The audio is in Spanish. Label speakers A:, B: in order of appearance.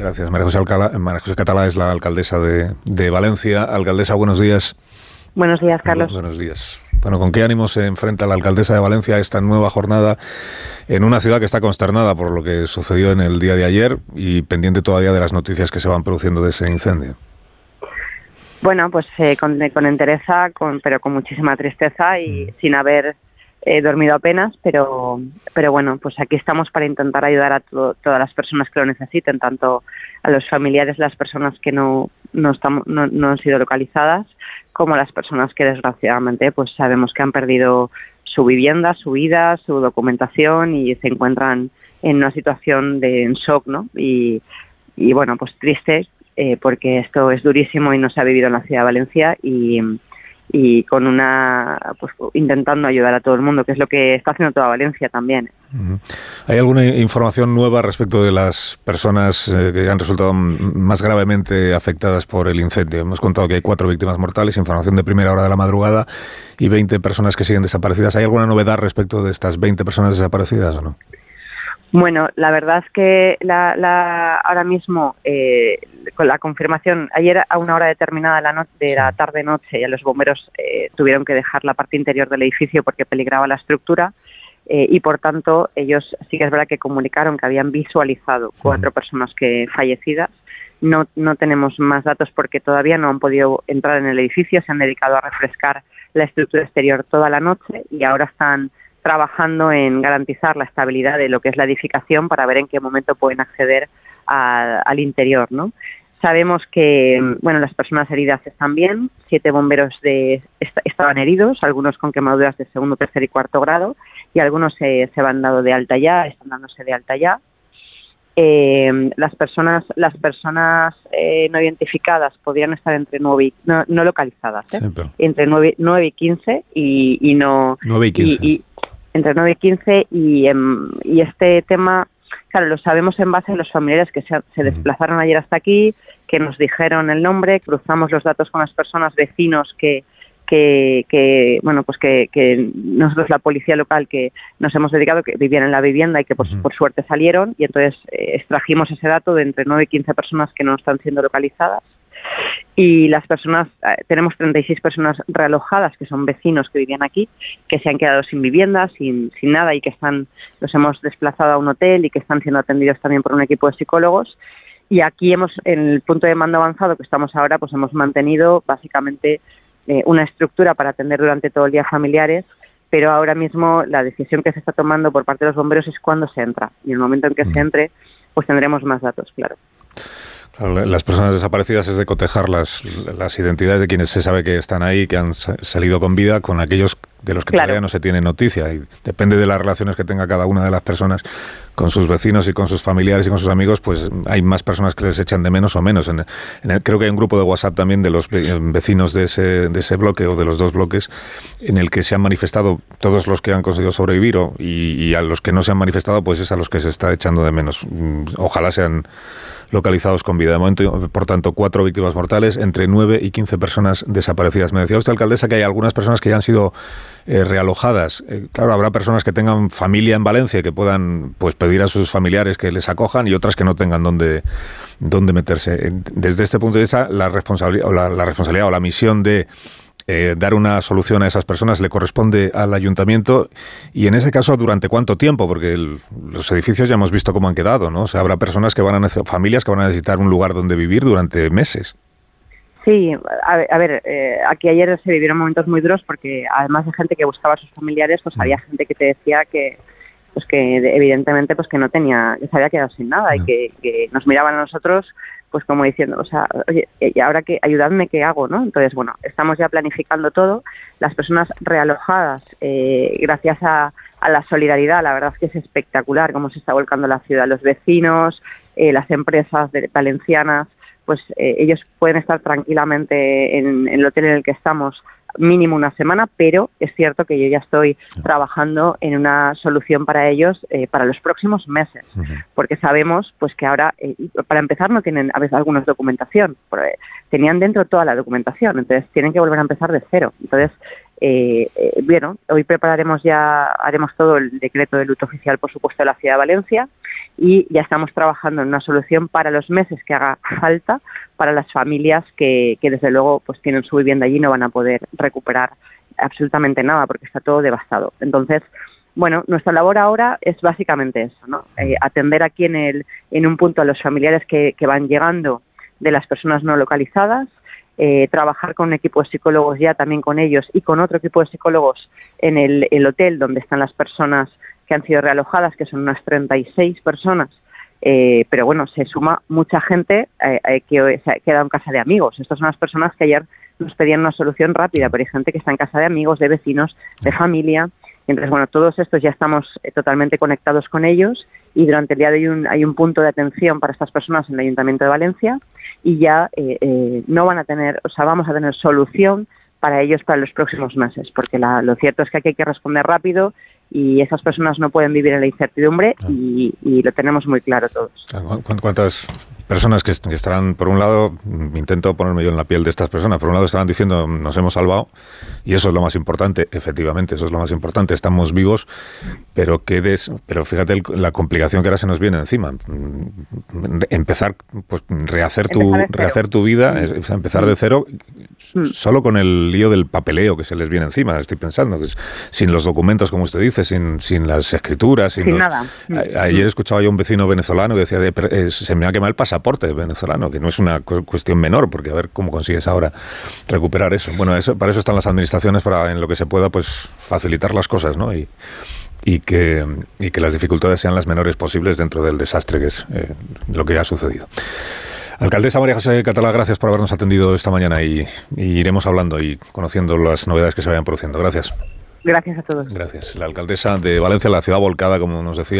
A: Gracias. María José, Alcala, María José Catalá es la alcaldesa de, de Valencia. Alcaldesa, buenos días.
B: Buenos días, Carlos.
A: Buenos días. Bueno, ¿con qué ánimo se enfrenta la alcaldesa de Valencia a esta nueva jornada en una ciudad que está consternada por lo que sucedió en el día de ayer y pendiente todavía de las noticias que se van produciendo de ese incendio?
B: Bueno, pues eh, con, con, entereza, con, pero con muchísima tristeza y mm. sin haber eh, dormido apenas, pero, pero bueno, pues aquí estamos para intentar ayudar a todas las personas que lo necesiten, tanto a los familiares, las personas que no, no, estamos, no, no han sido localizadas, como las personas que desgraciadamente pues sabemos que han perdido su vivienda, su vida, su documentación y se encuentran en una situación de shock, ¿no? Y, y bueno, pues triste eh, porque esto es durísimo y no se ha vivido en la ciudad de Valencia y, y con una pues intentando ayudar a todo el mundo que es lo que está haciendo toda Valencia también.
A: Hay alguna información nueva respecto de las personas eh, que han resultado más gravemente afectadas por el incendio hemos contado que hay cuatro víctimas mortales información de primera hora de la madrugada y 20 personas que siguen desaparecidas. Hay alguna novedad respecto de estas 20 personas desaparecidas o no
B: bueno, la verdad es que la, ahora mismo, eh, con la confirmación, ayer a una hora determinada de la, noche, de la tarde-noche, ya los bomberos eh, tuvieron que dejar la parte interior del edificio porque peligraba la estructura eh, y, por tanto, ellos sí que es verdad que comunicaron que habían visualizado cuatro personas que fallecidas. No, no tenemos más datos porque todavía no han podido entrar en el edificio, se han dedicado a refrescar la estructura exterior toda la noche y ahora están trabajando en garantizar la estabilidad de lo que es la edificación para ver en qué momento pueden acceder al interior, ¿no? Sabemos que bueno las personas heridas están bien, siete bomberos de, estaban heridos, algunos con quemaduras de segundo, tercer y cuarto grado, y algunos se, se van dado de alta ya, están dándose de alta ya. Eh, las personas las personas eh, no identificadas podrían estar entre 9 y, no, localizadas ¿eh? entre 9, 9, y 15 y, y no
A: 9 y 15
B: entre 9 y 15 y, em, y este tema, claro, lo sabemos en base a los familiares que se, se desplazaron ayer hasta aquí, que nos dijeron el nombre, cruzamos los datos con las personas, vecinos que, que, que, bueno pues que, que, nosotros la policía local que nos hemos dedicado que vivían en la vivienda y que pues, por suerte salieron y entonces eh, extrajimos ese dato de entre 9 y 15 personas que no están siendo localizadas y las personas, eh, tenemos 36 personas realojadas que son vecinos que vivían aquí, que se han quedado sin vivienda, sin, sin nada y que están, los hemos desplazado a un hotel y que están siendo atendidos también por un equipo de psicólogos. Y aquí hemos, en el punto de mando avanzado que estamos ahora, pues hemos mantenido básicamente eh, una estructura para atender durante todo el día familiares, pero ahora mismo la decisión que se está tomando por parte de los bomberos es cuándo se entra. Y en el momento en que se entre, pues tendremos más datos, claro.
A: Las personas desaparecidas es de cotejar las, las identidades de quienes se sabe que están ahí, que han salido con vida, con aquellos de los que todavía no se tiene noticia. Y depende de las relaciones que tenga cada una de las personas con sus vecinos y con sus familiares y con sus amigos, pues hay más personas que les echan de menos o menos. En, creo que hay un grupo de WhatsApp también de los vecinos de ese, de ese bloque o de los dos bloques en el que se han manifestado todos los que han conseguido sobrevivir y, y a los que no se han manifestado, pues es a los que se está echando de menos. Mm, ojalá sean localizados con vida. De momento, por tanto, cuatro víctimas mortales, entre nueve y quince personas desaparecidas. Me decía usted, alcaldesa, que hay algunas personas que ya han sido eh, realojadas. Eh, claro, habrá personas que tengan familia en Valencia que puedan pues pedir a sus familiares que les acojan y otras que no tengan dónde, dónde meterse. Desde este punto de vista, la responsabilidad o la responsabilidad o la misión de eh, dar una solución a esas personas le corresponde al ayuntamiento y en ese caso durante cuánto tiempo porque los edificios ya hemos visto cómo han quedado no o sea habrá personas que van a familias que van a necesitar un lugar donde vivir durante meses
B: sí a ver, eh, aquí ayer se vivieron momentos muy duros porque además de gente que buscaba a sus familiares pues había mm. gente que te decía que pues que evidentemente pues que no tenía que se había quedado sin nada y que, que nos miraban a nosotros pues como diciendo, o sea, oye, y ahora que ayudadme, ¿qué hago? ¿no? Entonces, bueno, estamos ya planificando todo. Las personas realojadas, eh, gracias a, la solidaridad, la verdad es que es espectacular cómo se está volcando la ciudad. Los vecinos, eh, las empresas valencianas, pues eh, ellos pueden estar tranquilamente en, en el hotel en el que estamos mínimo una semana, pero es cierto que yo ya estoy trabajando en una solución para ellos eh, para los próximos meses, porque sabemos pues que ahora, eh, para empezar, no tienen a veces alguna documentación, tenían dentro toda la documentación, entonces tienen que volver a empezar de cero. Entonces, eh, bueno, hoy prepararemos ya, haremos todo el decreto de luto oficial, por supuesto, de la ciudad de Valencia y ya estamos trabajando en una solución para los meses que haga falta para las familias que, que desde luego pues tienen su vivienda allí y no van a poder recuperar absolutamente nada porque está todo devastado. Entonces, bueno, nuestra labor ahora es básicamente eso, ¿no? Eh, atender aquí en, el, en un punto a los familiares que, que van llegando de las personas no localizadas, eh, trabajar con un equipo de psicólogos ya también con ellos y con otro equipo de psicólogos en el, el hotel donde están las personas que han sido realojadas, que son unas 36 personas, eh, pero bueno, se suma mucha gente eh, eh, que se ha quedado en casa de amigos. Estas son las personas que ayer nos pedían una solución rápida, pero hay gente que está en casa de amigos, de vecinos, de familia. Entonces, bueno, todos estos ya estamos eh, totalmente conectados con ellos y durante el día de hoy un, hay un punto de atención para estas personas en el Ayuntamiento de Valencia y ya eh, no van a tener, o sea, vamos a tener solución para ellos para los próximos meses, porque la, lo cierto es que aquí hay que responder rápido y esas personas no pueden vivir en la incertidumbre
A: Ah.
B: y, y lo tenemos muy claro todos.
A: ¿Cu- ¿Cuántas personas que, est- que estarán, por un lado, mm, intento ponerme yo en la piel de estas personas, por un lado estarán diciendo nos hemos salvado y eso es lo más importante, efectivamente, eso es lo más importante, estamos vivos, pero que des, pero fíjate el- la complicación que ahora se nos viene encima. Mm, Empezar, pues rehacer tu,
B: Empezar cero.
A: rehacer tu vida, empezar de cero,
B: Mm.
A: solo con el lío del papeleo que se les viene encima, estoy pensando, que es- sin los documentos, como usted dice, sin, sin las escrituras, sin,
B: Sin
A: los-
B: nada. Mm.
A: A- ayer escuchaba yo a un vecino venezolano que decía, de, "Pero, eh, se me ha quemado el pasaporte venezolano, que no es una cu- cuestión menor, porque a ver cómo consigues ahora recuperar eso. Bueno, eso, para eso están las administraciones, para en lo que se pueda, pues facilitar las cosas, ¿no? Y, y que, y que las dificultades sean las menores posibles dentro del desastre que es eh, lo que ha sucedido. Alcaldesa María José Catalá, gracias por habernos atendido esta mañana y, y iremos hablando y conociendo las novedades que se vayan produciendo. Gracias.
B: Gracias a todos.
A: Gracias. La alcaldesa de Valencia, la ciudad volcada, como nos decía.